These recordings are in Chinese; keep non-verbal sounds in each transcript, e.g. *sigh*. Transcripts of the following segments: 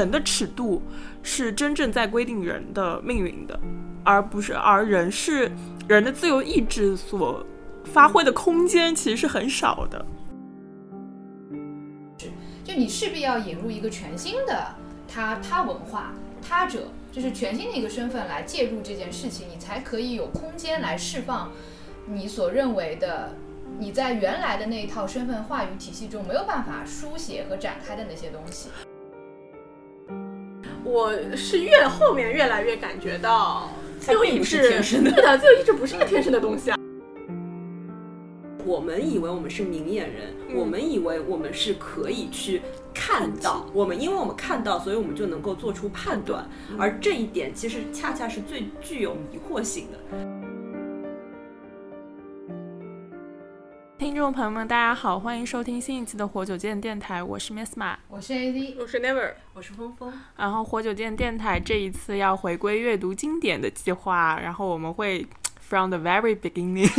神的尺度是真正在规定人的命运的，而不是而人是人的自由意志所发挥的空间其实是很少的。是就你势必要引入一个全新的他他文化他者，就是全新的一个身份来介入这件事情，你才可以有空间来释放你所认为的你在原来的那一套身份话语体系中没有办法书写和展开的那些东西。我是越后面越来越感觉到自由意并不是志，天生的。对的，自由意志不是一个天生的东西啊。我们以为我们是明眼人，嗯。我们以为我们是可以去看到，我们因为我们看到，所以我们就能够做出判断，而这一点其实恰恰是最具有迷惑性的。听众朋友们，大家好，欢迎收听新一期的活久见电台，我是 Miss 马。我是 AD，我是 Never，我是峰峰，然后活久见电台这一次要回归阅读经典的计划，然后我们会 from the very beginning。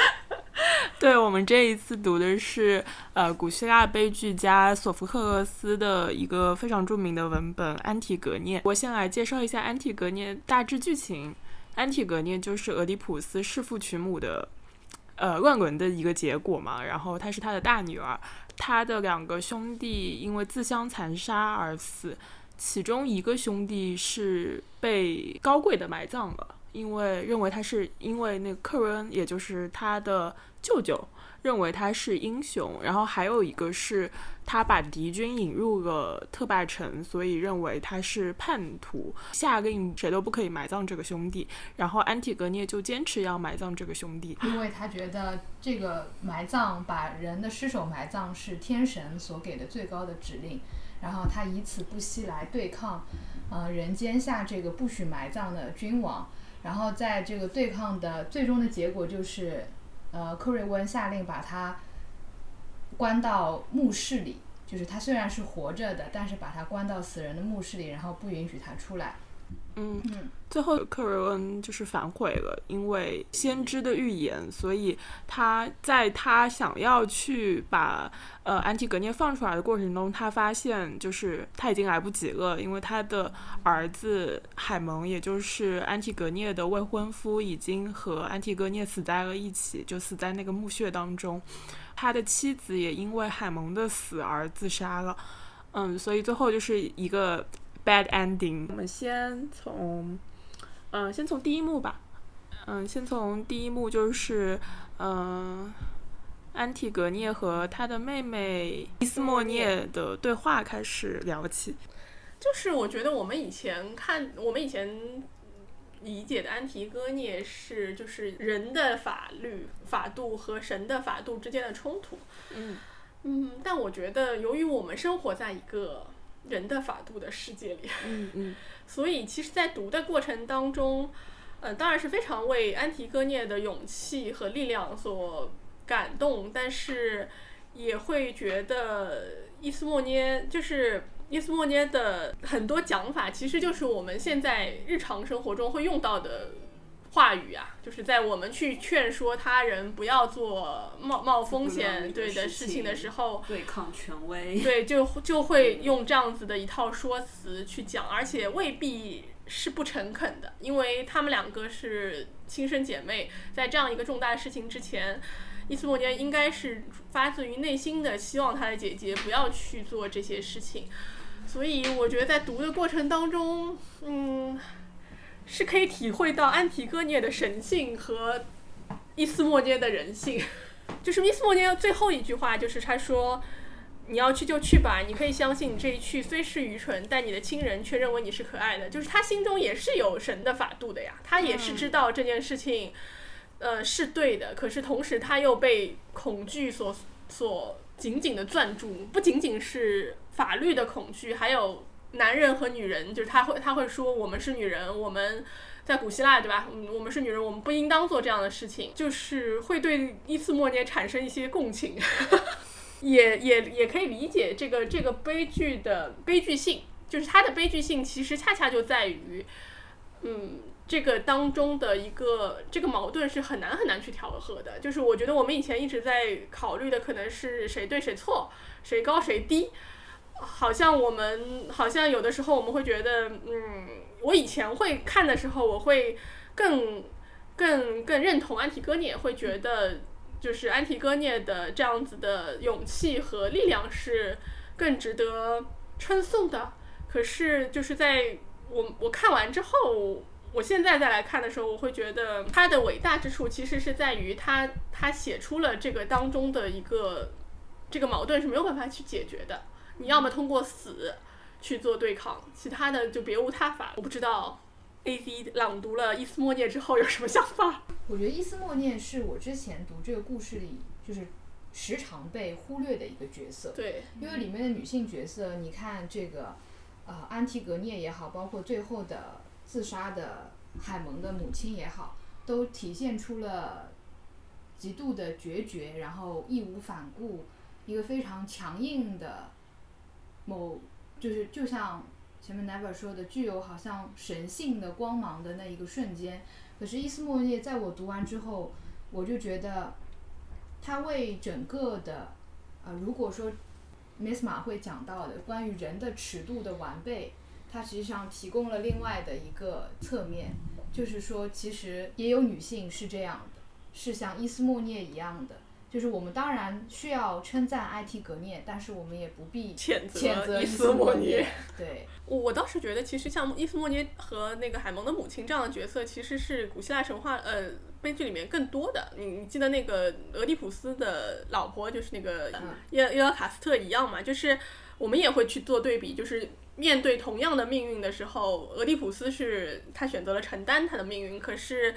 *laughs* 对我们这一次读的是呃古希腊悲剧家索福克勒斯的一个非常著名的文本《安提格涅》。我先来介绍一下《安提格涅》大致剧情。安提格涅就是俄狄浦斯弑父娶母的呃乱伦的一个结果嘛，然后她是他的大女儿，他的两个兄弟因为自相残杀而死，其中一个兄弟是被高贵的埋葬了，因为认为他是因为那个克瑞恩，也就是他的舅舅，认为他是英雄，然后还有一个是他把敌军引入了特拜城，所以认为他是叛徒，下令谁都不可以埋葬这个兄弟，然后安提格涅就坚持要埋葬这个兄弟，因为他觉得这个埋葬把人的尸首埋葬是天神所给的最高的指令，然后他以此不惜来对抗，呃人间下这个不许埋葬的君王，然后在这个对抗的最终的结果就是，呃克瑞温下令把他关到墓室里。就是他虽然是活着的，但是把他关到死人的墓室里，然后不允许他出来。嗯嗯，最后克瑞恩就是反悔了，因为先知的预言，所以他在他想要去把呃安提格涅放出来的过程中，他发现就是他已经来不及了，因为他的儿子海蒙，也就是安提格涅的未婚夫，已经和安提格涅死在了一起，就死在那个墓穴当中。他的妻子也因为海蒙的死而自杀了。嗯，所以最后就是一个 bad ending。我们先从，嗯、先从第一幕吧。嗯，先从第一幕就是，嗯、安提格涅和他的妹妹伊斯莫涅的对话开始聊起。就是我觉得我们以前看，我们以前理解的安提戈涅是就是人的法律法度和神的法度之间的冲突。嗯嗯，但我觉得由于我们生活在一个人的法度的世界里，嗯嗯 *laughs* 所以其实，在读的过程当中，呃，当然是非常为安提戈涅的勇气和力量所感动，但是也会觉得伊斯莫涅就是伊斯莫涅的很多讲法，其实就是我们现在日常生活中会用到的。话语啊，就是在我们去劝说他人不要做冒冒风险对的事情的时候，对抗权威，对，就就会用这样子的一套说辞去讲，而且未必是不诚恳的，因为他们两个是亲生姐妹，在这样一个重大事情之前，伊斯莫涅应该是发自于内心的希望他的姐姐不要去做这些事情，所以我觉得在读的过程当中，嗯，是可以体会到安提戈涅的神性和伊斯莫涅的人性。就是伊斯莫涅最后一句话，就是他说：“你要去就去吧，你可以相信你这一去虽是愚蠢，但你的亲人却认为你是可爱的。”就是他心中也是有神的法度的呀，他也是知道这件事情，呃，是对的。可是同时他又被恐惧所所紧紧的攥住，不仅仅是法律的恐惧，还有男人和女人，就是他会他会说我们是女人，我们。在古希腊，对吧？我们是女人，我们不应当做这样的事情，就是会对伊斯莫涅产生一些共情，*laughs* 也也也可以理解这个这个悲剧的悲剧性，就是它的悲剧性其实恰恰就在于，嗯，这个当中的一个这个矛盾是很难很难去调和的。就是我觉得我们以前一直在考虑的可能是谁对谁错，谁高谁低。好像我们好像有的时候我们会觉得，嗯，我以前会看的时候，我会更更更认同安提戈涅，会觉得就是安提戈涅的这样子的勇气和力量是更值得称颂的。可是就是在我我看完之后，我现在再来看的时候，我会觉得他的伟大之处其实是在于他他写出了这个当中的一个这个矛盾是没有办法去解决的。你要么通过死去做对抗，其他的就别无他法。我不知道 A C 朗读了伊斯莫涅之后有什么想法。我觉得伊斯莫涅是我之前读这个故事里就是时常被忽略的一个角色。对，因为里面的女性角色，你看这个，呃，安提格涅也好，包括最后的自杀的海蒙的母亲也好，都体现出了极度的决绝，然后义无反顾，一个非常强硬的某，就是就像前面 Never 说的，具有好像神性的光芒的那一个瞬间。可是伊斯莫涅在我读完之后，我就觉得他为整个的，呃，如果说 Miss 马会讲到的关于人的尺度的完备，它实际上提供了另外的一个侧面，就是说其实也有女性是这样的，是像伊斯莫涅一样的。就是我们当然需要称赞 IT 格涅，但是我们也不必谴谴责伊伊斯斯莫莫涅。对，我我倒是觉得，其实像伊斯莫涅和那个海蒙的母亲这样的角色，其实是古希腊神话呃悲剧里面更多的。你你记得那个俄狄浦斯的老婆就是那个嗯耶耶尔卡斯特一样嘛？就是我们也会去做对比，就是面对同样的命运的时候，俄狄浦斯是他选择了承担他的命运，可是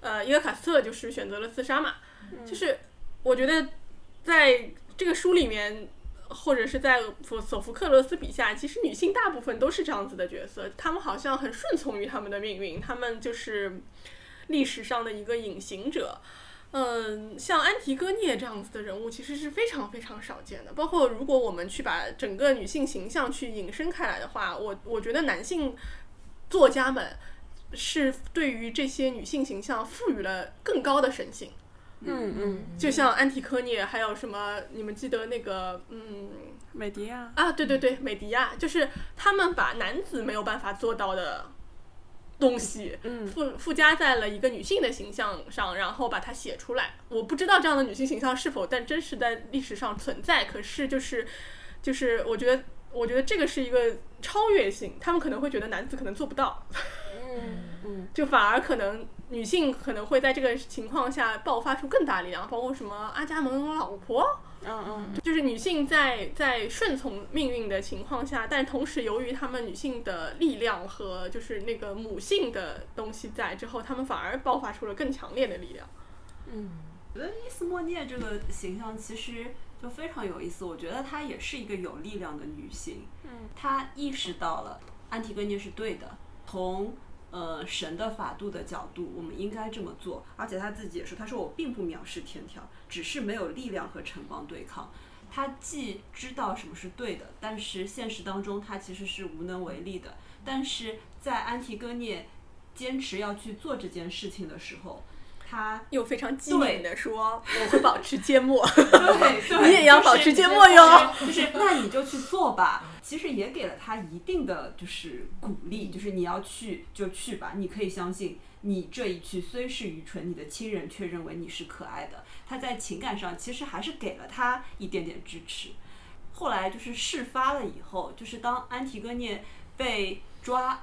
呃伊尔卡斯特就是选择了自杀嘛。就是我觉得在这个书里面，或者是在索索福克罗斯笔下，其实女性大部分都是这样子的角色，她们好像很顺从于她们的命运，她们就是历史上的一个隐形者。嗯，像安提戈涅这样子的人物，其实是非常非常少见的。包括如果我们去把整个女性形象去引申开来的话，我我觉得男性作家们是对于这些女性形象赋予了更高的神性。嗯嗯，就像安提柯涅，还有什么？你们记得那个，嗯美迪亚，啊，对对对，美迪亚，就是他们把男子没有办法做到的东西，嗯附附加在了一个女性的形象上，然后把它写出来。我不知道这样的女性形象是否但真实在历史上存在，可是就是就是，我觉得我觉得这个是一个超越性，他们可能会觉得男子可能做不到，嗯嗯就反而可能女性可能会在这个情况下爆发出更大力量，包括什么阿伽门老婆，嗯嗯，就是女性在在顺从命运的情况下，但同时由于她们女性的力量和就是那个母性的东西在之后，她们反而爆发出了更强烈的力量。嗯我觉得伊斯莫涅这个形象其实就非常有意思。我觉得她也是一个有力量的女性，嗯，她意识到了安提戈涅是对的，从呃神的法度的角度，我们应该这么做。而且他自己也说，他说我并不藐视天条，只是没有力量和城邦对抗。他既知道什么是对的，但是现实当中他其实是无能为力的。但是在安提戈涅坚持要去做这件事情的时候，她又非常机敏的说：“我会保持缄默。*laughs* 对 *laughs* 对，你也要保持缄默哟。就是那你就去做吧。其实也给了他一定的就是鼓励，就是你要去就去吧，你可以相信你这一去虽是愚蠢，你的亲人却认为你是可爱的。他在情感上其实还是给了他一点点支持。后来就是事发了以后，就是当安提戈涅被抓，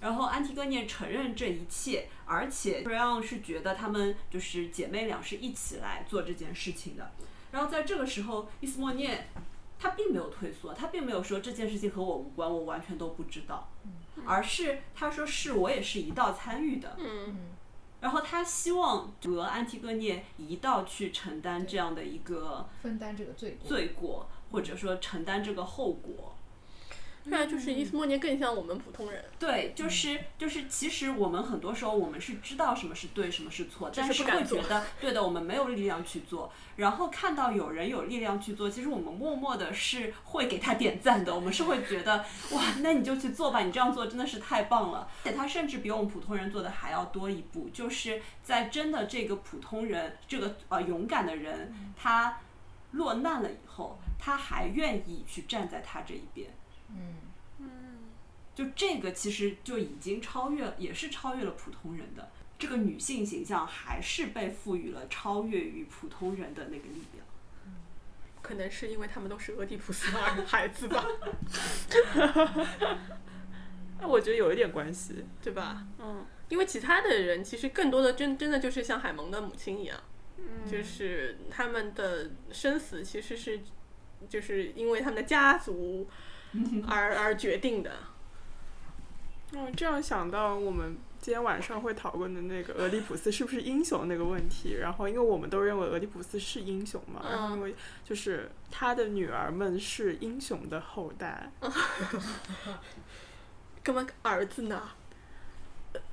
然后安提戈涅承认这一切，而且 o n 是觉得他们就是姐妹俩是一起来做这件事情的。然后在这个时候，伊斯莫涅他并没有退缩，他并没有说这件事情和我无关，我完全都不知道，而是他说是我也是一道参与的。嗯然后他希望和安提戈涅一道去承担这样的一个分担这个罪过。罪过，或者说承担这个后果。对啊，就是伊斯莫涅更像我们普通人，对，就是就是，其实我们很多时候我们是知道什么是对，什么是错，但是是不会觉得对的，我们没有力量去做。然后看到有人有力量去做，其实我们默默的是会给他点赞的，我们是会觉得哇，那你就去做吧，你这样做真的是太棒了。而且他甚至比我们普通人做的还要多一步，就是在真的这个普通人，这个呃勇敢的人，他落难了以后，他还愿意去站在他这一边。嗯嗯就这个其实就已经超越，也是超越了普通人的这个女性形象，还是被赋予了超越于普通人的那个力量。可能是因为他们都是俄狄浦斯的儿孩子吧，*laughs* 那我觉得有一点关系。对吧？嗯，因为其他的人其实更多的真真的就是像海蒙的母亲一样，嗯就是他们的生死其实是就是因为他们的家族 *laughs* 而而决定的。嗯，这样想到我们今天晚上会讨论的那个俄狄浦斯是不是英雄那个问题，然后因为我们都认为俄狄浦斯是英雄嘛，然后因为就是他的女儿们是英雄的后代。*laughs* 干嘛儿子呢？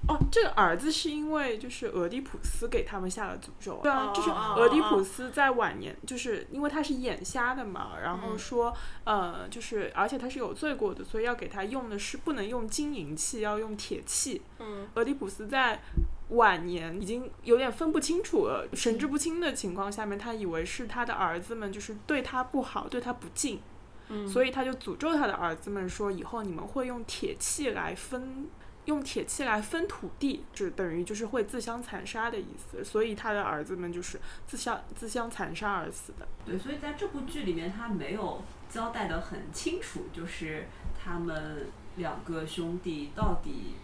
哦，这个儿子是因为就是俄狄浦斯给他们下了诅咒。对啊，就是哦俄狄浦斯在晚年，就是因为他是眼瞎的嘛，然后说，呃，就是而且他是有罪过的，所以要给他用的是不能用金银器，要用铁器。嗯俄狄浦斯在晚年已经有点分不清楚了，神志不清的情况下面，他以为是他的儿子们就是对他不好，对他不敬，嗯，所以他就诅咒他的儿子们说，以后你们会用铁器来分。用铁器来分土地，是等于就是会自相残杀的意思，所以他的儿子们就是自相自相残杀而死的。对，所以在这部剧里面，他没有交代的很清楚，就是他们两个兄弟到底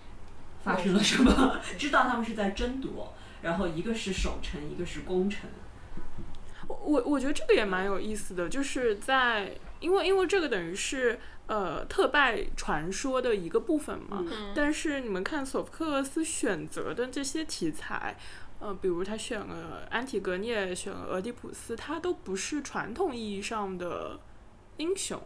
发生了什么，知道他们是在争夺，然后一个是守城，一个是攻城。我我我觉得这个也蛮有意思的，就是在因为因为这个等于是呃特拜传说的一个部分嘛，嗯。但是你们看索福克勒斯选择的这些题材。呃，比如他选了安提格涅，选了俄狄浦斯，他都不是传统意义上的英雄，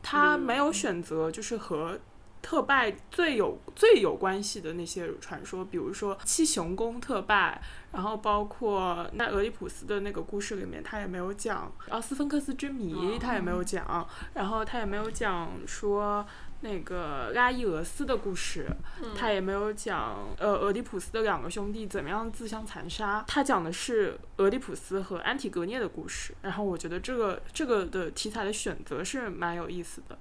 他没有选择就是和特拜最有最有关系的那些传说，比如说七雄宫特拜，然后包括那俄狄浦斯的那个故事里面，他也没有讲奥斯芬克斯之谜，他也没有讲，然后他也没有讲说那个拉伊俄斯的故事，他也没有讲呃俄狄浦斯的两个兄弟怎么样自相残杀，他讲的是俄狄浦斯和安提格涅的故事，然后我觉得这个这个的题材的选择是蛮有意思的。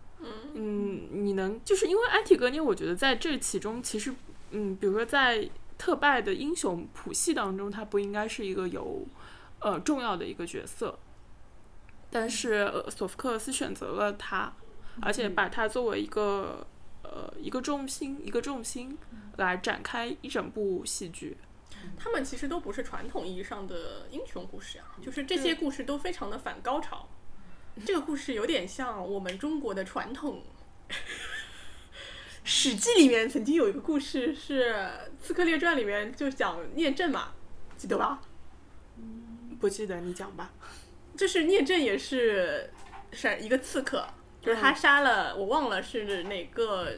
嗯，你能就是因为安提格涅，我觉得在这其中其实，嗯，比如说在特拜的英雄谱系当中，他不应该是一个有呃重要的一个角色，但是、呃、索福克勒斯选择了他，而且把他作为一个呃一个重心一个重心来展开一整部戏剧。他们其实都不是传统意义上的英雄故事啊，就是这些故事都非常的反高潮。这个故事有点像我们中国的传统，《史记》里面曾经有一个故事是《刺客列传》里面就讲聂政嘛，记得吧？不记得你讲吧？就是聂政也是是一个刺客，就是他杀了、我忘了是哪个，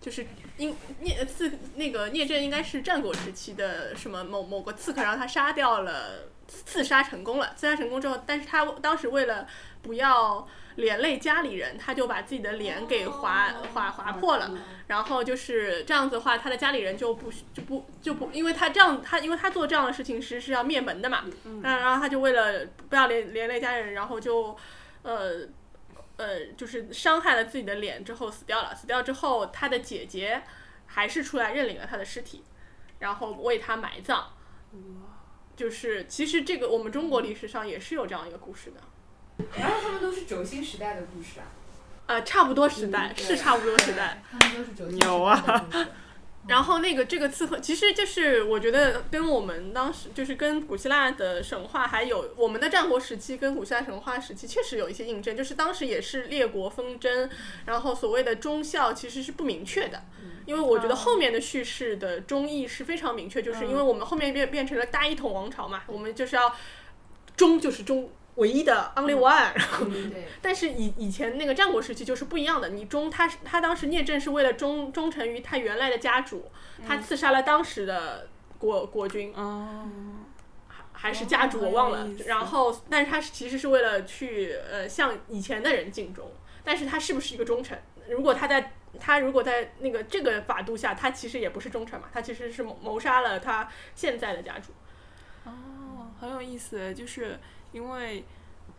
就是应聂刺那个聂政应该是战国时期的什么某某个刺客，然后他杀掉了刺杀成功了，刺杀成功之后，但是他当时为了不要连累家里人，他就把自己的脸给划划划破了。然后就是这样子的话，他的家里人就不就不就不，因为他这样他因为他做这样的事情是是要灭门的嘛，那、然后他就为了不要连连累家人，然后就呃呃就是伤害了自己的脸之后死掉了。死掉之后，他的姐姐还是出来认领了他的尸体，然后为他埋葬。就是其实这个我们中国历史上也是有这样一个故事的。然后他们都是轴心时代的故事啊，呃，差不多时代、嗯是差不多时代，他们都是轴心时代牛啊的故事。然后那个这个刺客，其实就是我觉得跟我们当时就是跟古希腊的神话，还有我们的战国时期跟古希腊神话时期确实有一些印证，就是当时也是列国纷争，然后所谓的忠孝其实是不明确的，因为我觉得后面的叙事的忠义是非常明确，就是因为我们后面变变成了大一统王朝嘛，我们就是要忠就是忠。唯一的 only one，、嗯对，*laughs* 但是以以前那个战国时期就是不一样的，你忠他是他当时聂政是为了忠忠诚于他原来的家主，他刺杀了当时的国国君，哦，还是家主我忘了然后，但是他是其实是为了去呃向以前的人尽忠，但是他是不是一个忠臣？如果他在他如果在那个这个法度下，他其实也不是忠臣嘛，他其实是谋杀了他现在的家主。哦很有意思，就是因为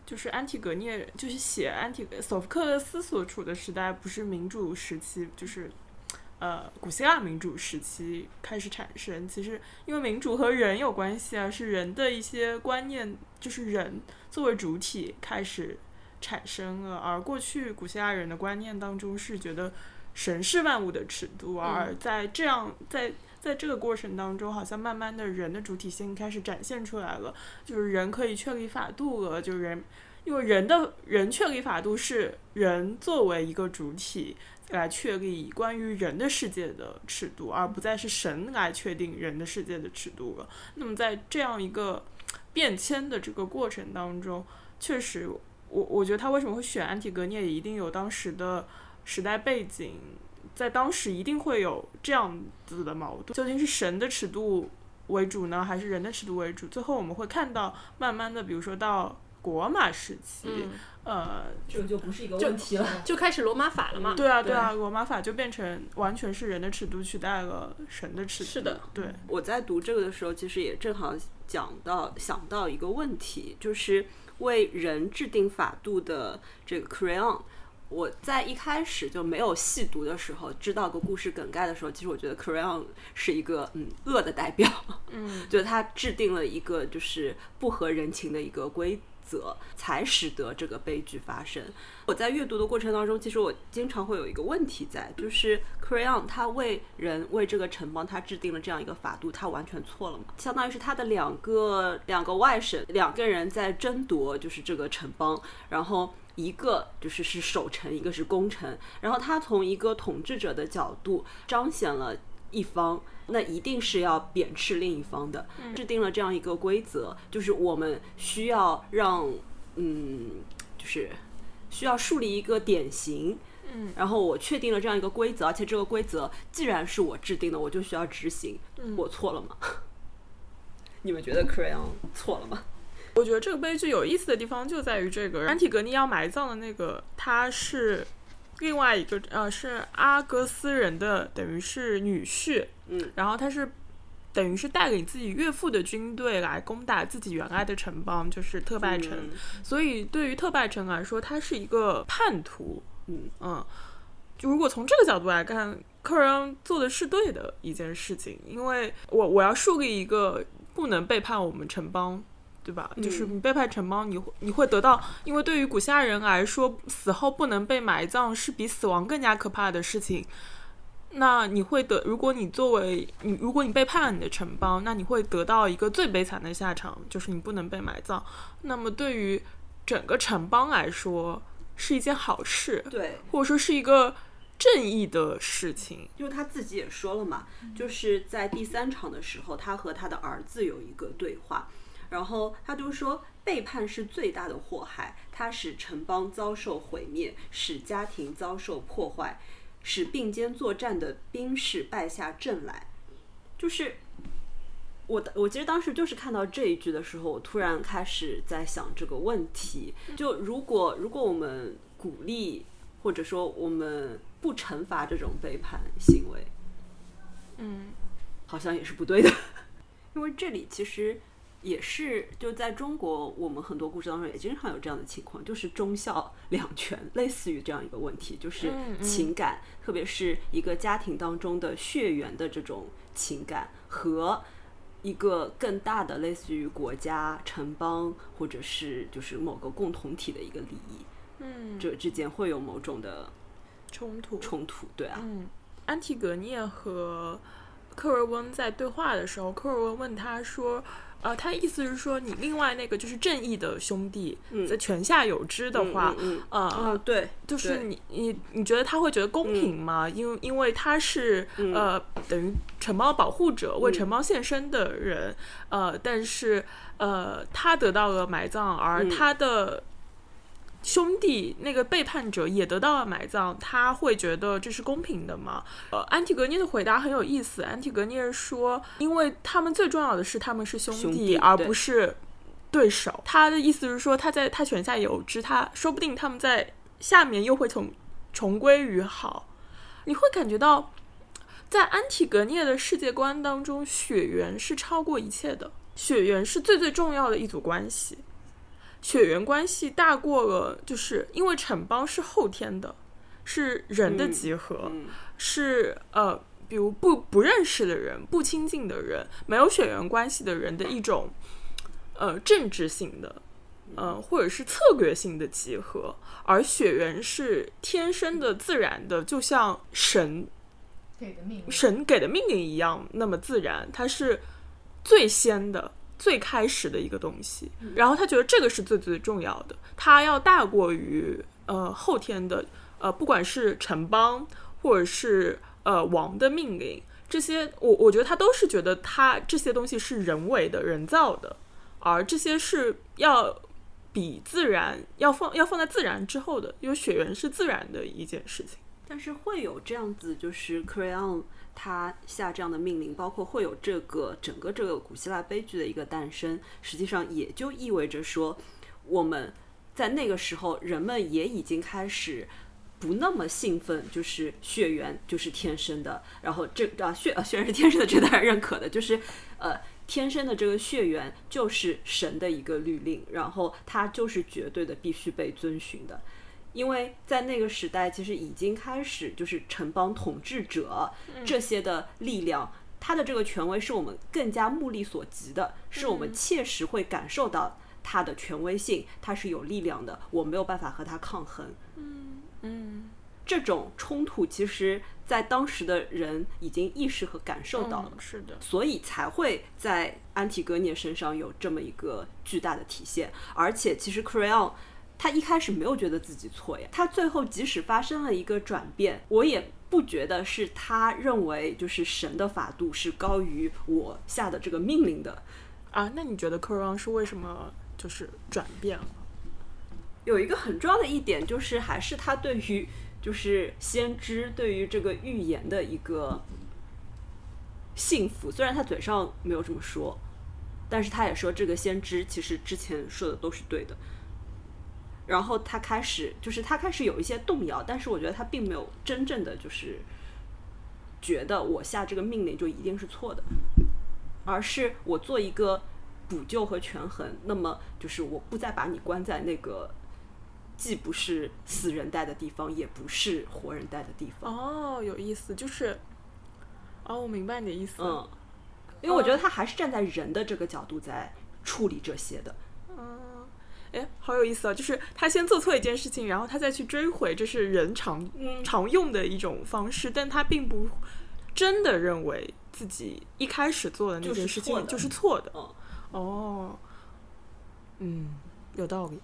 就是安提格涅，就是写安提索福克勒斯所处的时代不是民主时期，就是呃古希腊民主时期开始产生。其实因为民主和人有关系啊，是人的一些观念，就是人作为主体开始产生了，而过去古希腊人的观念当中是觉得神是万物的尺度，而在这样在。在这个过程当中，好像慢慢的人的主体性开始展现出来了，就是人可以确立法度了，就是人，因为人的人确立法度是人作为一个主体来确立关于人的世界的尺度，而不再是神来确定人的世界的尺度了。那么在这样一个变迁的这个过程当中，确实，我我觉得他为什么会选安提格涅，也一定有当时的时代背景。在当时一定会有这样子的矛盾，究竟是神的尺度为主呢，还是人的尺度为主？最后我们会看到，慢慢的，比如说到国马时期，呃，这个就不是一个问题了，就开始罗马法了嘛？对啊，对啊，罗马法就变成完全是人的尺度取代了神的尺度。是的，对。我在读这个的时候，其实也正好讲到想到一个问题，就是为人制定法度的这个 crayon。我在一开始就没有细读的时候，知道个故事梗概的时候，其实我觉得 Crayon 是一个嗯恶的代表，嗯，*laughs* 就他制定了一个就是不合人情的一个规则，才使得这个悲剧发生。我在阅读的过程当中，其实我经常会有一个问题在，就是 Crayon 他为人为这个城邦他制定了这样一个法度，他完全错了吗？相当于是他的两个两个外甥两个人在争夺，就是这个城邦，然后。一个就是是守城，一个是攻城，然后他从一个统治者的角度彰显了一方，那一定是要贬斥另一方的，制定了这样一个规则，就是我们需要让，嗯，就是需要树立一个典型，嗯，然后我确定了这样一个规则，而且这个规则既然是我制定的，我就需要执行，我错了吗？*laughs* 你们觉得 Crayon 错了吗？我觉得这个悲剧有意思的地方就在于这个安提格尼要埋葬的那个，他是另外一个呃，是阿格斯人的，等于是女婿。嗯，然后他是等于是带领自己岳父的军队来攻打自己原来的城邦，就是特拜城。所以对于特拜城来说，他是一个叛徒。嗯嗯，就如果从这个角度来看，客人做的是对的一件事情，因为我我要树立一个不能背叛我们城邦。对吧？就是你背叛城邦，你你会得到，因为对于古希腊人来说，死后不能被埋葬是比死亡更加可怕的事情。那你会得，如果你作为你，如果你背叛了你的城邦，那你会得到一个最悲惨的下场，就是你不能被埋葬。那么对于整个城邦来说，是一件好事，对，或者说是一个正义的事情。因为他自己也说了嘛，就是在第三场的时候，他和他的儿子有一个对话。然后他就说，背叛是最大的祸害，它使城邦遭受毁灭，使家庭遭受破坏，使并肩作战的兵士败下阵来。就是我，我其实当时就是看到这一句的时候，我突然开始在想这个问题：就如果如果我们鼓励，或者说我们不惩罚这种背叛行为，嗯，好像也是不对的，*laughs* 因为这里其实。也是，就在中国，我们很多故事当中也经常有这样的情况，就是忠孝两全，*laughs* 类似于这样一个问题，就是情感，特别是一个家庭当中的血缘的这种情感和一个更大的类似于国家、城邦或者是就是某个共同体的一个利益，嗯，这之间会有某种的冲突，冲突，对啊，嗯，安提格涅和克瑞翁在对话的时候，克瑞翁问他说。呃，他意思是说，你另外那个就是正义的兄弟，在泉下有知的话，呃，对，就是你你你觉得他会觉得公平吗？因为因为他是呃等于城邦保护者，为城邦献身的人，呃，但是呃他得到了埋葬，而他的。兄弟，那个背叛者也得到了埋葬，他会觉得这是公平的吗？呃，安提格涅的回答很有意思。安提格涅说，因为他们最重要的是他们是兄弟，而不是对手。他的意思是说，他在他泉下有知，他说不定他们在下面又会重重归于好。你会感觉到，在安提格涅的世界观当中，血缘是超过一切的。血缘是最最重要的一组关系，血缘关系大过了，就是因为城邦是后天的，是人的集合，嗯是呃，比如不不认识的人、不亲近的人、没有血缘关系的人的一种呃政治性的。呃，或者是策略性的集合，而血缘是天生的、自然的，就像神给的命令。神给的命令一样，那么自然，它是最先的、最开始的一个东西。然后他觉得这个是最最重要的，他要大过于呃后天的呃，不管是城邦或者是呃王的命令，这些我我觉得他都是觉得他这些东西是人为的、人造的，而这些是要。比自然要放要放在自然之后的，因为血缘是自然的一件事情。但是会有这样子，就是 Crayon 他下这样的命令，包括会有这个整个这个古希腊悲剧的一个诞生，实际上也就意味着说，我们在那个时候，人们也已经开始不那么兴奋，就是血缘就是天生的，然后这啊血啊血缘是天生的，这当然认可的，就是呃。天生的这个血缘就是神的一个律令，然后它就是绝对的必须被遵循的，因为在那个时代，其实已经开始就是城邦统治者这些的力量，他的这个权威是我们更加目力所及的，是我们切实会感受到他的权威性，他是有力量的，我没有办法和他抗衡。嗯嗯，这种冲突其实。在当时的人已经意识和感受到了，是的，所以才会在安提戈涅身上有这么一个巨大的体现。而且，其实 Crayon 他一开始没有觉得自己错呀，他最后即使发生了一个转变，我也不觉得是他认为就是神的法度是高于我下的这个命令的啊。那你觉得 Crayon 是为什么就是转变了？有一个很重要的一点就是，还是他对于。就是先知对于这个预言的一个幸福，虽然他嘴上没有这么说，但是他也说这个先知其实之前说的都是对的。然后他开始，就是他开始有一些动摇，但是我觉得他并没有真正的就是觉得我下这个命令就一定是错的，而是我做一个补救和权衡，那么就是我不再把你关在那个。既不是死人待的地方，也不是活人待的地方。哦，有意思，就是，哦，我明白你的意思。嗯，因为我觉得他还是站在人的这个角度在处理这些的。嗯，哎，好有意思啊！就是他先做错一件事情，然后他再去追悔，这是人常常用的一种方式，但他并不真的认为自己一开始做的那件事情就是错的。哦，嗯，有道理。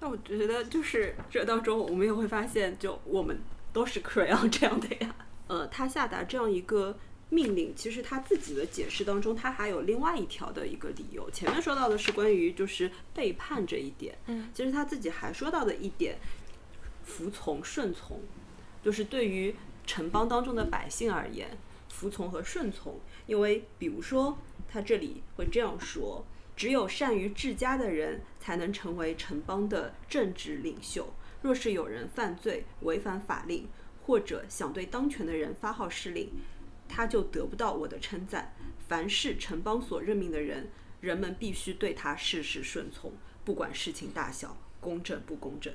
那我觉得就是这当中，我们也会发现，就我们都是 crayon 这样的呀。呃，他下达这样一个命令，其实他自己的解释当中，他还有另外一条的一个理由。前面说到的是关于就是背叛这一点，嗯，其实他自己还说到的一点，服从顺从，就是对于城邦当中的百姓而言，服从和顺从。因为比如说，他这里会这样说。只有善于治家的人才能成为城邦的政治领袖。若是有人犯罪、违反法令，或者想对当权的人发号施令，他就得不到我的称赞。凡是城邦所任命的人，人们必须对他事事顺从，不管事情大小，公正不公正。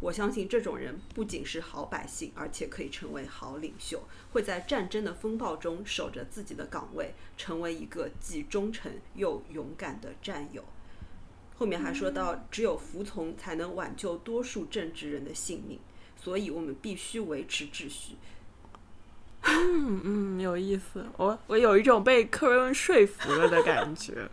我相信这种人不仅是好百姓，而且可以成为好领袖，会在战争的风暴中守着自己的岗位，成为一个既忠诚又勇敢的战友。后面还说到，只有服从才能挽救多数政治人的性命，所以我们必须维持秩序。嗯嗯，有意思，我我有一种被克瑞温说服了的感觉。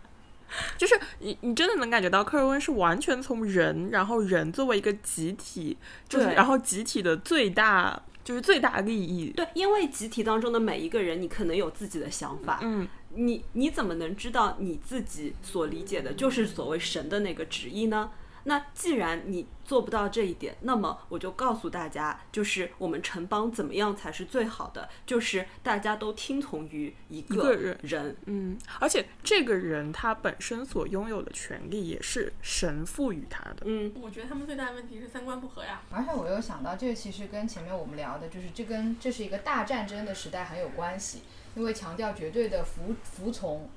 *laughs* 就是你，你真的能感觉到克瑞温是完全从人，然后人作为一个集体，就是然后集体的最大就是最大利益。对，因为集体当中的每一个人，你可能有自己的想法。嗯，你你怎么能知道你自己所理解的就是所谓神的那个旨意呢？那既然你做不到这一点，那么我就告诉大家，就是我们城邦怎么样才是最好的？就是大家都听从于一个人，嗯，而且这个人他本身所拥有的权利也是神赋予他的，嗯，我觉得他们最大的问题是三观不合呀。而且我又想到，这个其实跟前面我们聊的，就是这跟这是一个大战争的时代很有关系，因为强调绝对的服服从。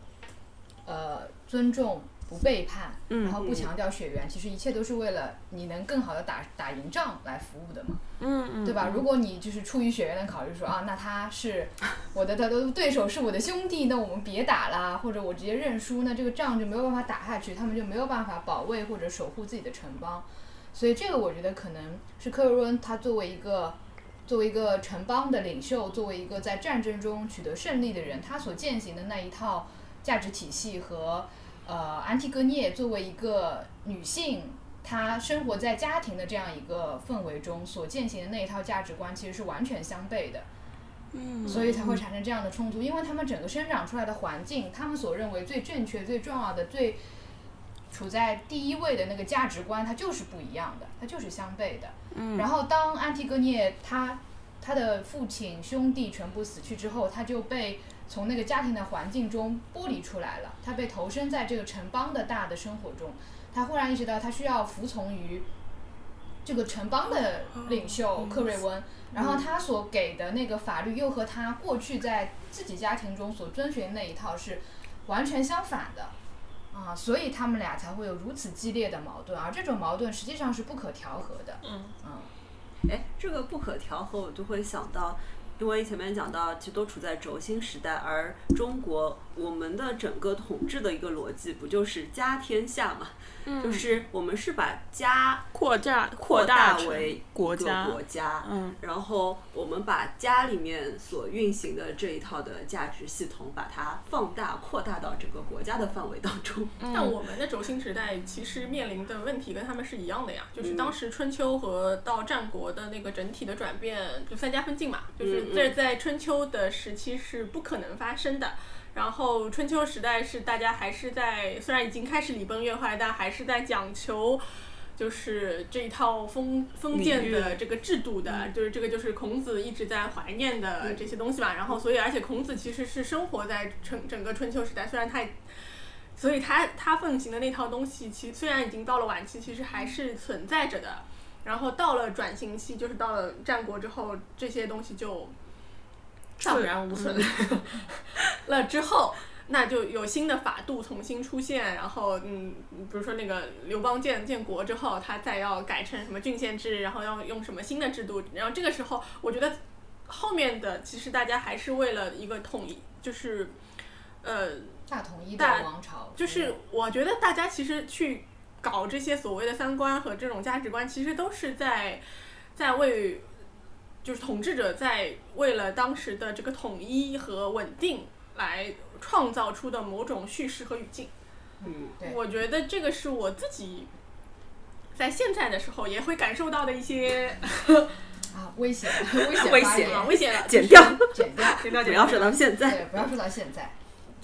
呃尊重。不背叛，嗯然后不强调血缘，其实一切都是为了你能更好的打打赢仗来服务的嘛，嗯嗯，对吧？如果你就是出于血缘的考虑说啊，那他是 *laughs* 我的他的对手是我的兄弟，那我们别打啦，或者我直接认输，那这个仗就没有办法打下去，他们就没有办法保卫或者守护自己的城邦，所以这个我觉得可能是科尔温他作为一个。作为一个城邦的领袖，作为一个在战争中取得胜利的人，他所践行的那一套价值体系和呃，安提戈涅作为一个女性，她生活在家庭的这样一个氛围中所践行的那一套价值观，其实是完全相悖的。嗯，所以才会产生这样的冲突，因为他们整个生长出来的环境，他们所认为最正确、最重要的、最处在第一位的那个价值观，它就是不一样的，它就是相悖的。嗯，然后当安提戈涅他他的父亲兄弟全部死去之后，他就被从那个家庭的环境中剥离出来了，他被投身在这个城邦的大的生活中，他忽然意识到他需要服从于这个城邦的领袖克瑞温，然后他所给的那个法律又和他过去在自己家庭中所遵循的那一套是完全相反的。啊，所以他们俩才会有如此激烈的矛盾，而这种矛盾实际上是不可调和的。嗯嗯，哎，这个不可调和，我就会想到，因为前面讲到，其实都处在轴心时代，而中国我们的整个统治的一个逻辑，不就是家天下嘛？就是我们是把家扩大扩大为一个国家，国家，嗯然后我们把家里面所运行的这一套的价值系统，把它放大、扩大到整个国家的范围当中。但我们的轴心时代，其实面临的问题跟他们是一样的呀，就是嗯当时春秋和到战国的那个整体的转变，就三家分晋嘛，就是这在春秋的时期是不可能发生的。然后春秋时代是大家还是在虽然已经开始礼崩乐坏，但还是在讲求。就是这一套封封建的这个制度的，就是这个就是孔子一直在怀念的这些东西吧。然后，所以而且孔子其实是生活在整整个春秋时代，虽然他所以他他奉行的那套东西，其虽然已经到了晚期，其实还是存在着的。然后到了转型期，就是到了战国之后，这些东西就荡然无存 *laughs* 了。之后，那就有新的法度重新出现。然后，嗯，比如说那个刘邦建建国之后，他再要改成什么郡县制，然后要用什么新的制度。然后这个时候，我觉得后面的其实大家还是为了一个统一，就是呃。大统一的大王朝，就是我觉得大家其实去搞这些所谓的三观和这种价值观，其实都是在在为就是统治者在为了当时的这个统一和稳定来创造出的某种叙事和语境。嗯，对我觉得这个是我自己在现在的时候也会感受到的一些 *laughs* 啊，危险，*laughs* 危险危险啊危险了，剪掉，剪掉，剪掉，不要说到现在。对，不要说到现在。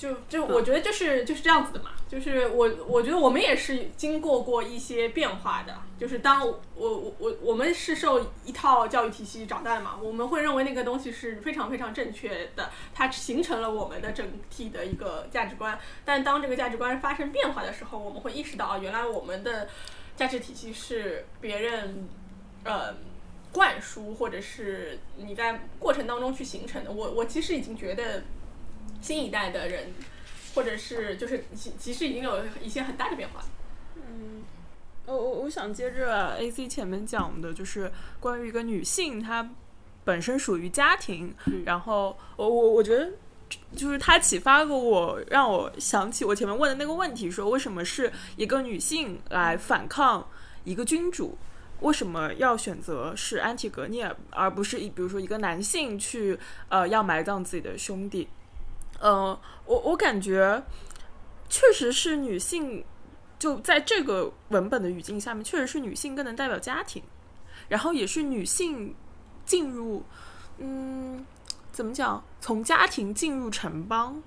就就我觉得就是就是这样子的嘛，就是我我觉得我们也是经过过一些变化的，就是当我我我我们是受一套教育体系长大的嘛，我们会认为那个东西是非常非常正确的，它形成了我们的整体的一个价值观。但当这个价值观发生变化的时候，我们会意识到，啊，原来我们的价值体系是别人呃灌输，或者是你在过程当中去形成的。我我其实已经觉得。新一代的人，或者是就是其其实已经有一些很大的变化。嗯，我我我想接着 A C 前面讲的，就是关于一个女性她本身属于家庭，嗯然后我我我觉得。就是她启发过我，让我想起我前面问的那个问题：说为什么是一个女性来反抗一个君主？为什么要选择是安提格涅，而不是一比如说一个男性去呃要埋葬自己的兄弟？嗯，我我感觉确实是女性，就在这个文本的语境下面，确实是女性更能代表家庭，然后也是女性进入，嗯，怎么讲？从家庭进入城邦，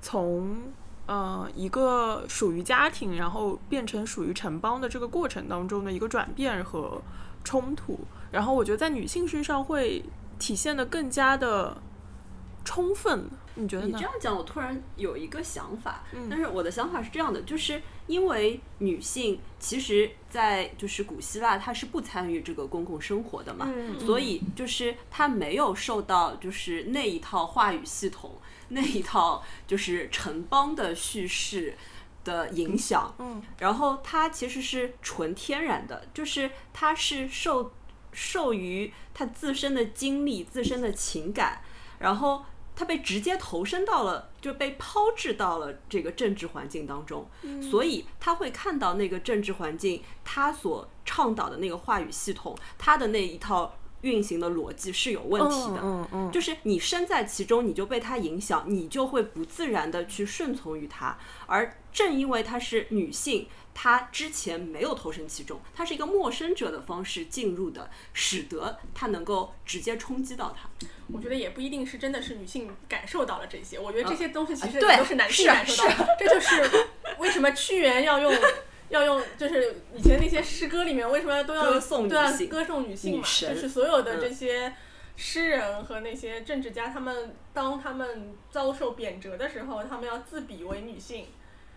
从呃一个属于家庭，然后变成属于城邦的这个过程当中的一个转变和冲突，然后我觉得在女性身上会体现的更加的。充分。你觉得呢你这？样讲，我突然有一个想法，嗯但是我的想法是这样的，就是因为女性其实，在就是古希腊，她是不参与这个公共生活的嘛，嗯所以就是她没有受到就是那一套话语系统、*laughs* 那一套就是城邦的叙事的影响，嗯然后它其实是纯天然的，就是它是受受于她自身的经历、自身的情感，然后他被直接投身到了，就被抛掷到了这个政治环境当中，所以他会看到那个政治环境，他所倡导的那个话语系统，他的那一套运行的逻辑是有问题的。嗯嗯就是你身在其中，你就被它影响，你就会不自然的去顺从于它。而正因为她是女性，她之前没有投身其中，她是一个陌生者的方式进入的，使得她能够直接冲击到她。我觉得也不一定是真的是女性感受到了这些，我觉得这些东西其实啊对都是男性感受到的。这就是为什么屈原要用 *laughs* 要用，就是以前那些诗歌里面为什么都要歌颂女对啊性歌颂女性嘛，就是所有的嗯这些诗人和那些政治家，他们当他们遭受贬谪的时候，他们要自比为女性，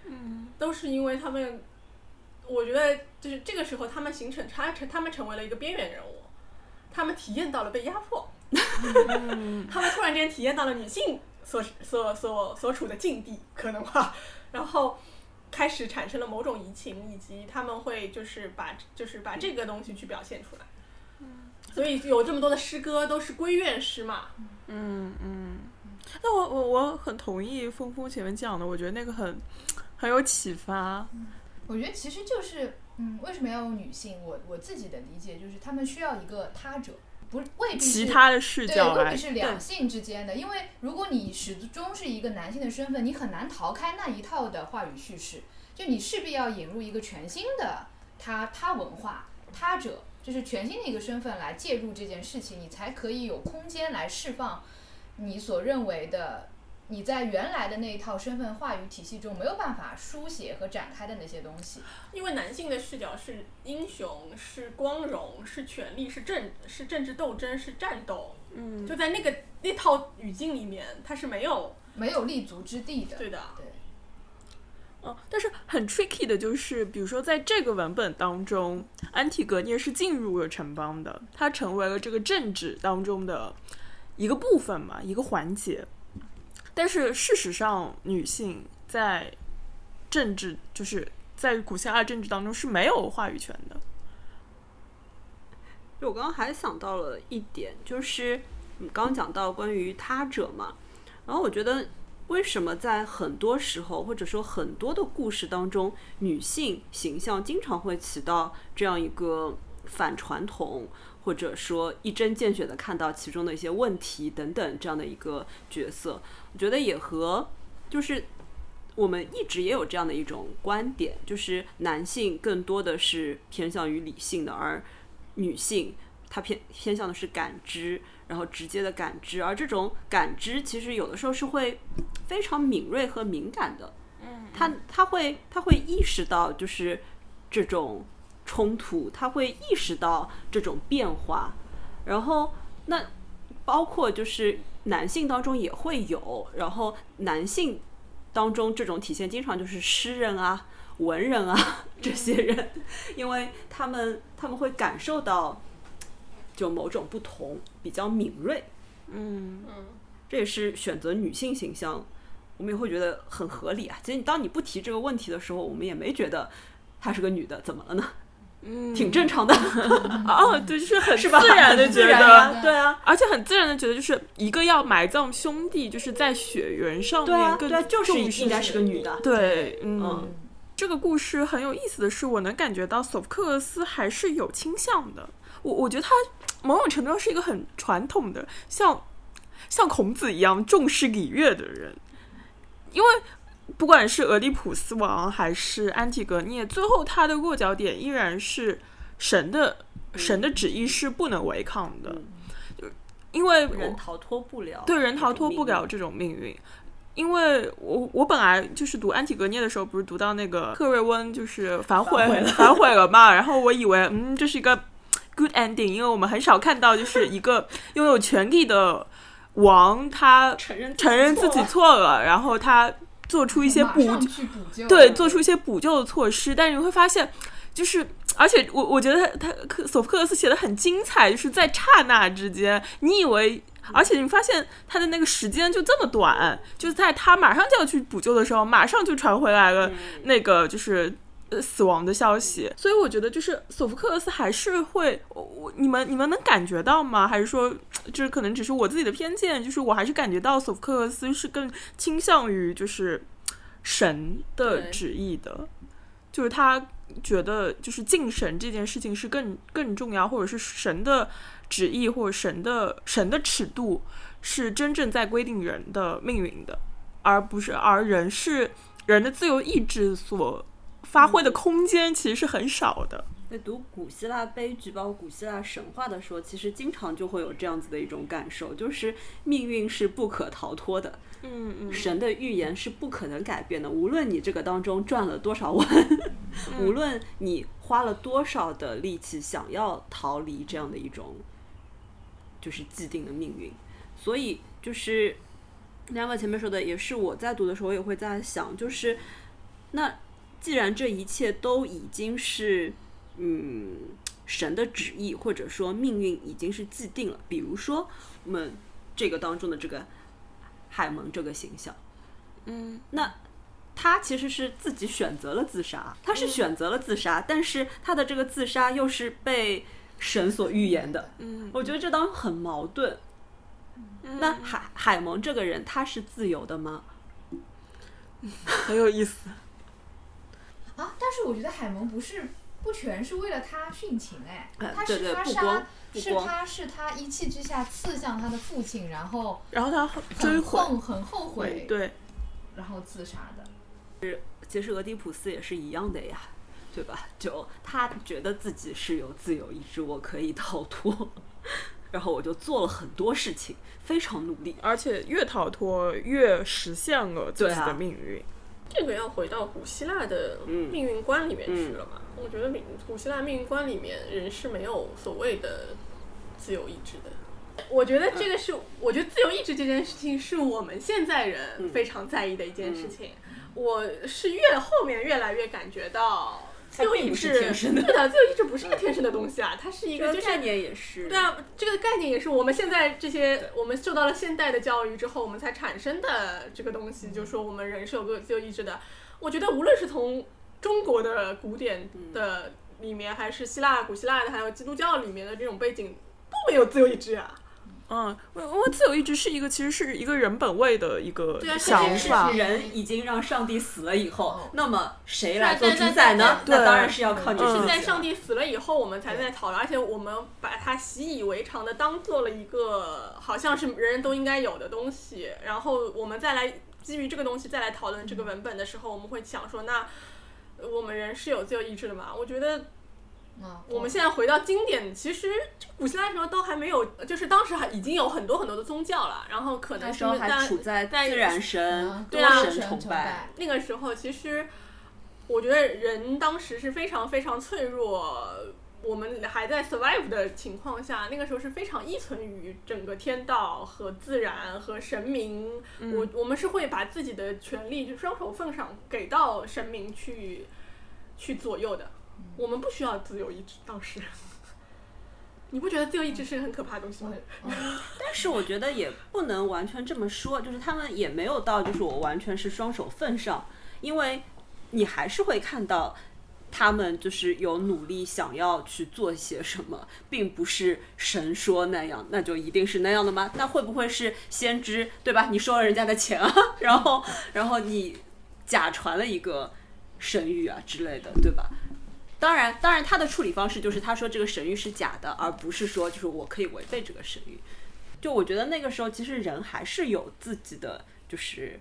嗯都是因为他们，我觉得就是这个时候他们形成他成他们成为了一个边缘人物，他们体验到了被压迫。嗯他们突然间体验到了女性所所所所处的境地，可能吧，然后开始产生了某种移情，以及他们会就是把就是把这个东西去表现出来。所以有这么多的诗歌都是归怨诗嘛，嗯嗯。那我我我很同意峰峰前面讲的，我觉得那个很很有启发。我觉得其实就是，嗯，为什么要用女性？我我自己的理解就是，她们需要一个他者，不是未必是其他的视对，未必，是两性之间的，因为如果你始终是一个男性的身份，你很难逃开那一套的话语叙事，就你势必要引入一个全新的他他文化他者，就是全新的一个身份来介入这件事情，你才可以有空间来释放你所认为的。你在原来的那一套身份话语体系中没有办法书写和展开的那些东西，因为男性的视角是英雄，是光荣，是权力，是政是政治斗争，是战斗，嗯就在那个那套语境里面，他是没有没有立足之地的。对的。对哦，但是很 tricky 的就是，比如说在这个文本当中，安提格涅是进入了城邦的，他成为了这个政治当中的一个部分嘛，一个环节。但是事实上，女性在政治，就是在古希腊政治当中是没有话语权的。就我刚刚还想到了一点，就是你刚刚讲到关于他者嘛，然后我觉得为什么在很多时候或者说很多的故事当中，女性形象经常会起到这样一个反传统，或者说一针见血的看到其中的一些问题等等这样的一个角色，我觉得也和就是。我们一直也有这样的一种观点，就是男性更多的是偏向于理性的，而女性她偏偏向的是感知，然后直接的感知，而这种感知其实有的时候是会非常敏锐和敏感的。嗯，他他会他会意识到就是这种冲突，他会意识到这种变化，然后那包括就是男性当中也会有，然后男性当中这种体现经常就是诗人啊、文人啊这些人，因为他们他们会感受到就某种不同，比较敏锐。嗯嗯，这也是选择女性形象，我们也会觉得很合理啊。其实当你不提这个问题的时候，我们也没觉得她是个女的，怎么了呢？嗯，挺正常的，*laughs* 哦，对，就是很？自然的觉得，对啊，而且很自然的觉得，就是一个要埋葬兄弟，就是在血缘上面，更对啊，就是重视应该是个女的。对，嗯，嗯。这个故事很有意思的是，我能感觉到索福克勒斯还是有倾向的。我我觉得他某种程度上是一个很传统的，像像孔子一样重视礼乐的人，因为不管是俄狄浦斯王还是安提格涅，最后他的落脚点依然是神的神的旨意是不能违抗的，就因为人逃脱不了，对人逃脱不了这种命运。因为我我本来就是读安提格涅的时候，不是读到那个克瑞温就是反悔反悔了。*laughs* 反悔了嘛，然后我以为嗯这是一个 good ending，因为我们很少看到就是一个 *laughs* 拥有权力的王他承认承认自己错了，然后他做出一些补对，做出一些补救的措施，但是你会发现，就是，而且我我觉得他他克索福克勒斯写的很精彩，就是在刹那之间，你以为，而且你发现他的那个时间就这么短，就是在他马上就要去补救的时候，马上就传回来了那个就是。呃，死亡的消息，所以我觉得就是索福克勒斯还是会，我我你们你们能感觉到吗？还是说，就是可能只是我自己的偏见？就是我还是感觉到索福克勒斯是更倾向于就是神的旨意的，就是他觉得就是敬神这件事情是更更重要，或者是神的旨意或者神的神的尺度是真正在规定人的命运的，而不是而人是人的自由意志所发挥的空间其实是很少的。在读古希腊悲剧，包括古希腊神话的时候，其实经常就会有这样子的一种感受，就是命运是不可逃脱的，嗯嗯神的预言是不可能改变的。无论你这个当中赚了多少万，*laughs* 无论你花了多少的力气想要逃离这样的一种就是既定的命运，所以就是两个前面说的，也是我在读的时候也会在想，就是那既然这一切都已经是嗯神的旨意，或者说命运已经是既定了，比如说我们这个当中的这个海蒙这个形象，嗯，那他其实是自己选择了自杀，他是选择了自杀，但是他的这个自杀又是被神所预言的，嗯，我觉得这当中很矛盾。那海海蒙这个人，他是自由的吗？*laughs* 很有意思。啊，但是我觉得海蒙不是不全是为了他殉情哎，他是他杀是他是他一气之下刺向他的父亲，然后然后他追很悔，后很后悔，对，然后自杀的。其实俄狄浦斯也是一样的呀，对吧？就他觉得自己是有自由意志，我可以逃脱，*laughs* 然后我就做了很多事情，非常努力。而且越逃脱越实现了自己的命运。这个要回到古希腊的嗯命运观里面去了嘛？我觉得命古希腊命运观里面人是没有所谓的自由意志的。我觉得这个是，我觉得自由意志这件事情是我们现在人非常在意的一件事情。我是越后面越来越感觉到，自由意志天生的对的，自由意志不是个天生的东西啊，它是一个就是这个概念也是，对啊，这个概念也是我们现在这些我们受到了现代的教育之后，我们才产生的这个东西，就是说我们人是有个自由意志的。我觉得无论是从中国的古典的里面，还是希腊、古希腊的，还有基督教里面的这种背景，都没有自由意志啊。嗯，我我自由意志是一个其实是一个人本位的一个对啊想这件事法。人已经让上帝死了以后哦，那么谁来做主宰呢？那当然是要靠你嗯是自己了。在上帝死了以后，我们才在讨论，而且我们把它习以为常的当做了一个好像是人人都应该有的东西，然后我们再来基于这个东西再来讨论这个文本的时候，我们会想说，那呃我们人是有自由意志的嘛？我觉得啊，我们现在回到经典，其实古希腊时候都还没有，就是当时还已经有很多很多的宗教了，然后可能是时候还在处在在自然神嗯、对啊多神崇拜，那个时候，其实我觉得人当时是非常非常脆弱，我们还在 survive 的情况下，那个时候是非常依存于整个天道和自然和神明。我我们是会把自己的权利就双手奉上给到神明去去左右的，我们不需要自由意志。倒是，*laughs* 你不觉得自由意志是个很可怕的东西吗？*laughs* 但是我觉得也不能完全这么说，就是他们也没有到就是我完全是双手奉上，因为你还是会看到他们就是有努力想要去做些什么，并不是神说那样，那就一定是那样的吗？那会不会是先知对吧？你收了人家的钱啊，*laughs* 然后然后你假传了一个神谕啊之类的，对吧？当然，当然，他的处理方式就是他说这个神谕是假的，而不是说就是我可以违背这个神谕。就我觉得那个时候，其实人还是有自己的，就是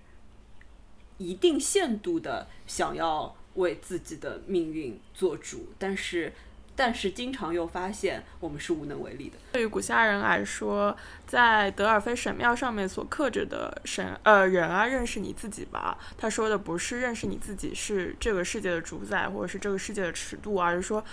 一定限度的想要为自己的命运做主，但是，但是经常又发现我们是无能为力的。对于古希腊人来说，在德尔菲神庙上面所刻着的神呃人啊，认识你自己吧。他说的不是认识你自己是这个世界的主宰，或者是这个世界的尺度，而是说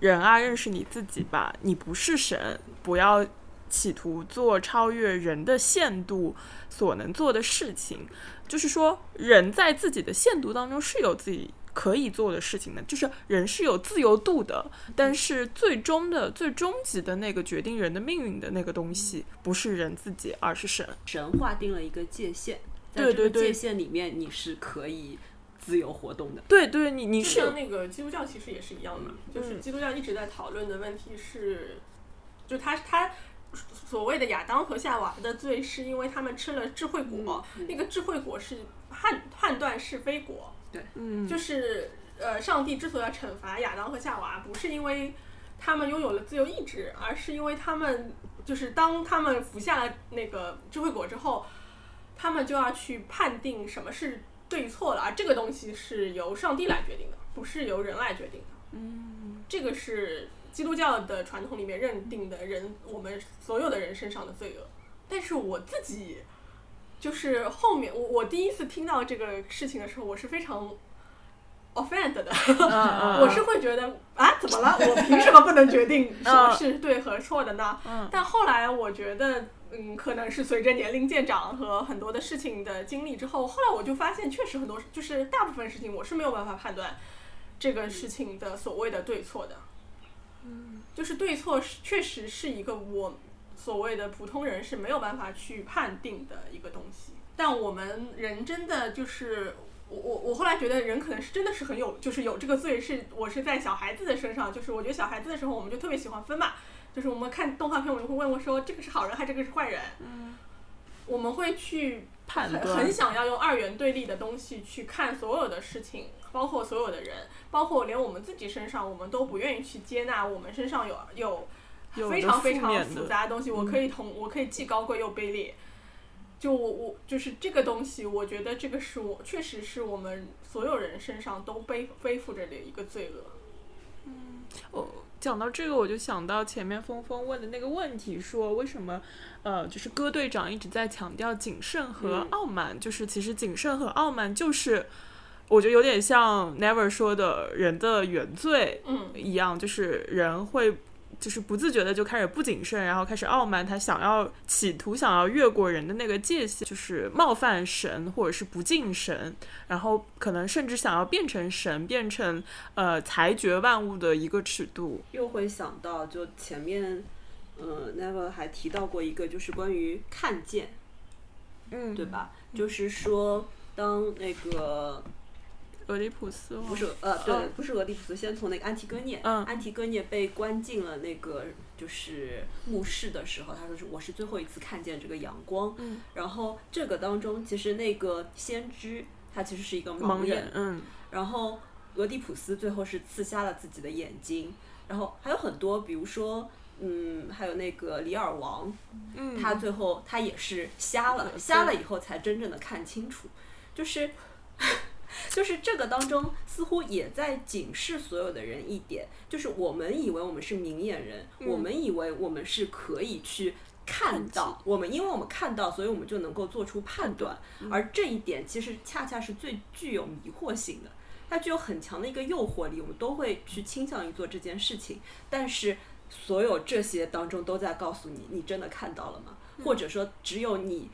人啊，认识你自己吧。你不是神，不要企图做超越人的限度所能做的事情。就是说，人在自己的限度当中是有自己可以做的事情的，就是人是有自由度的。但是最终的、最终极的那个决定人的命运的那个东西，不是人自己，而是神。神划定了一个界限，在这个对对对界限里面你是可以自由活动的。对对，你你就是像那个基督教其实也是一样的，就是嗯基督教一直在讨论的问题是，就他他所谓的亚当和夏娃的罪，是因为他们吃了智慧果，那个智慧果是判判断是非果，对嗯，就是呃，上帝之所以要惩罚亚当和夏娃，不是因为他们拥有了自由意志，而是因为他们就是当他们服下了那个智慧果之后，他们就要去判定什么是对错了，而这个东西是由上帝来决定的，不是由人来决定的。嗯，这个是基督教的传统里面认定的人，我们所有的人身上的罪恶。但是我自己就是后面我我第一次听到这个事情的时候，我是非常 offend 的，嗯 *laughs* 我是会觉得啊，怎么了？我凭什么不能决定什么嗯是对和错的呢？嗯但后来我觉得，嗯，可能是随着年龄渐长和很多的事情的经历之后，后来我就发现，确实很多就是大部分事情我是没有办法判断这个事情的所谓的对错的。嗯，就是对错是确实是一个我所谓的普通人是没有办法去判定的一个东西。但我们人真的就是我我我后来觉得人可能是真的是很有，就是有这个罪是我是在小孩子的身上，就是我觉得小孩子的时候我们就特别喜欢分嘛，*laughs* 就是我们看动画片我们会问我说这个是好人还是这个是坏人，嗯，我们会去判断很想要用二元对立的东西去看所有的事情，包括所有的人，包括连我们自己身上，我们都不愿意去接纳我们身上有有非有的常非常复杂的东西，我可以同我可以既高贵又卑劣。就我我就是这个东西，我觉得这个是我确实是我们所有人身上都背背负着的一个罪恶。嗯哦，讲到这个，我就想到前面峰峰问的那个问题，说为什么，呃，就是戈队长一直在强调谨慎和嗯傲慢，就是其实谨慎和傲慢就是，我觉得有点像 Never 说的人的原罪嗯一样，就是人会。就是不自觉的就开始不谨慎，然后开始傲慢，他想要企图想要越过人的那个界限，就是冒犯神或者是不敬神，然后可能甚至想要变成神，变成呃裁决万物的一个尺度。又会想到，就前面，呃，Never 还提到过一个，就是关于看见，嗯对？吧？就是说，当那个俄狄浦斯吗？不是呃，对嗯，不是俄狄浦斯，先从那个安提戈涅，嗯。安提戈涅被关进了那个就是墓室的时候，他说是我是最后一次看见这个阳光，嗯。然后这个当中其实那个先知他其实是一个盲人，眼，嗯。然后俄狄浦斯最后是刺瞎了自己的眼睛，然后还有很多，比如说，嗯，还有那个李尔王，嗯，他最后他也是瞎了，瞎了以后才真正的看清楚，就是。就是这个当中似乎也在警示所有的人一点，就是我们以为我们是明眼人，嗯我们以为我们是可以去看到，我们因为我们看到，所以我们就能够做出判断，而这一点其实恰恰是最具有迷惑性的。它具有很强的一个诱惑力，我们都会去倾向于做这件事情。但是，所有这些当中都在告诉你，你真的看到了吗？或者说，只有你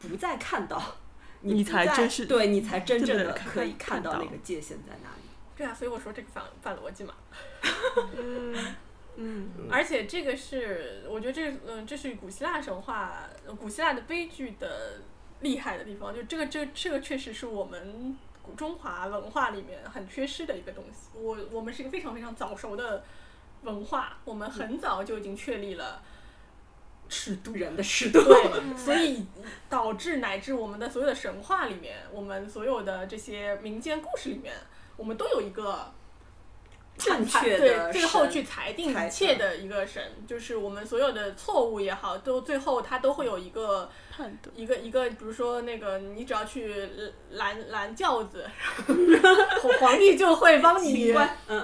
不再看到，你才真是对你才真正的可以看到那个界限在哪里。对啊，所以我说这个反反逻辑嘛。*laughs* 嗯嗯而且这个是，我觉得这嗯、这是古希腊神话、呃古希腊的悲剧的厉害的地方。就这个，这个这个确实是我们古中华文化里面很缺失的一个东西。我我们是一个非常非常早熟的文化，我们很早就已经确立了尺度。人的尺度，对，*laughs* 所以导致乃至我们的所有的神话里面，我们所有的这些民间故事里面，我们都有一个正裁确的对最后去裁定一切的一个神，就是我们所有的错误也好，都最后他都会有一个判断，一个一个，比如说那个你只要去拦拦轿子，*laughs* *laughs* 皇帝就会帮你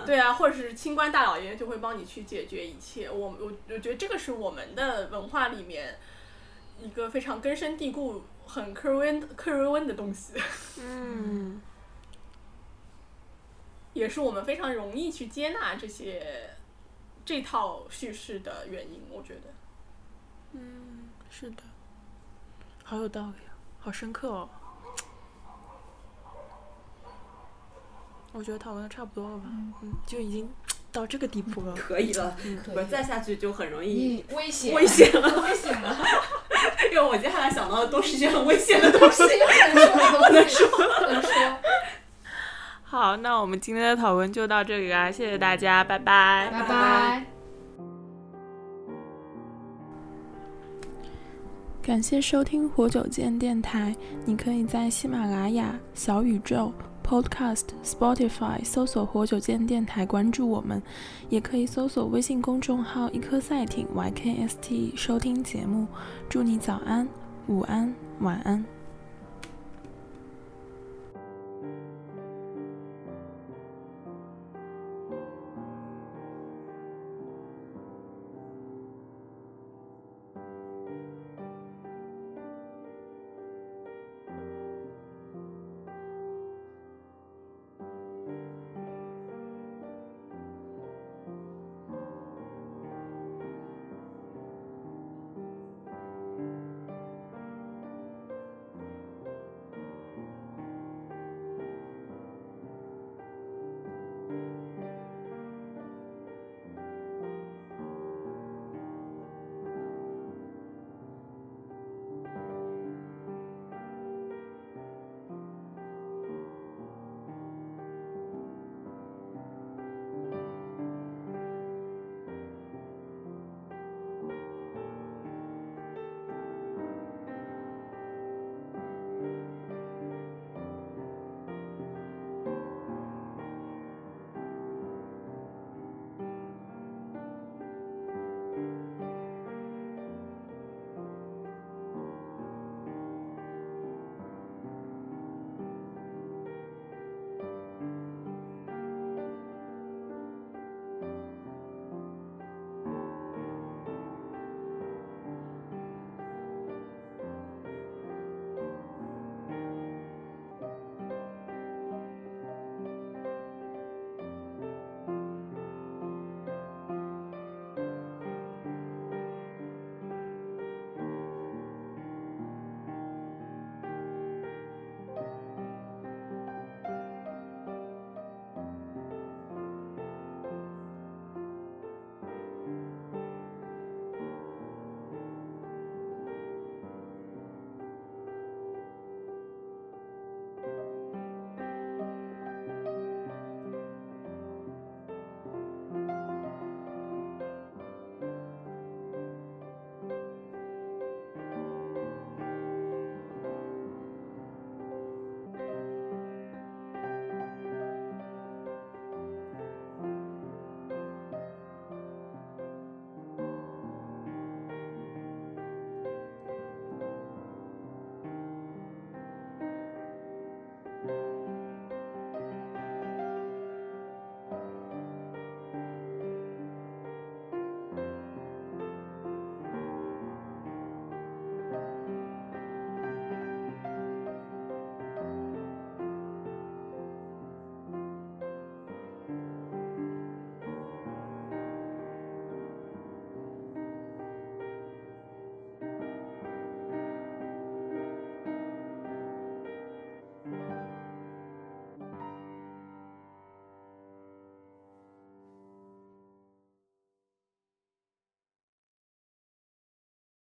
对啊，或者是清官大老爷就会帮你去解决一切。我我我觉得这个是我们的文化里面一个非常根深蒂固、很克瑞温克瑞温的东西，*laughs* 嗯也是我们非常容易去接纳这些这套叙事的原因。我觉得，嗯，是的，好有道理啊，好深刻哦。我觉得讨论的差不多了吧，嗯，就已经到这个地步了。可以了，可以不再下去就很容易危险，危险了，危险了，因为我接下来想到的都是一些很危险的东西。*laughs* 不能说，不能说。好，那我们今天的讨论就到这里啦，谢谢大家，拜拜。拜拜。感谢收听活久见电台。你可以在喜马拉雅、小宇宙、Podcast、Spotify 搜索“活久见电台”，关注我们；也可以搜索微信公众号“一颗赛艇 YKST” 收听节目。祝你早安、午安、晚安。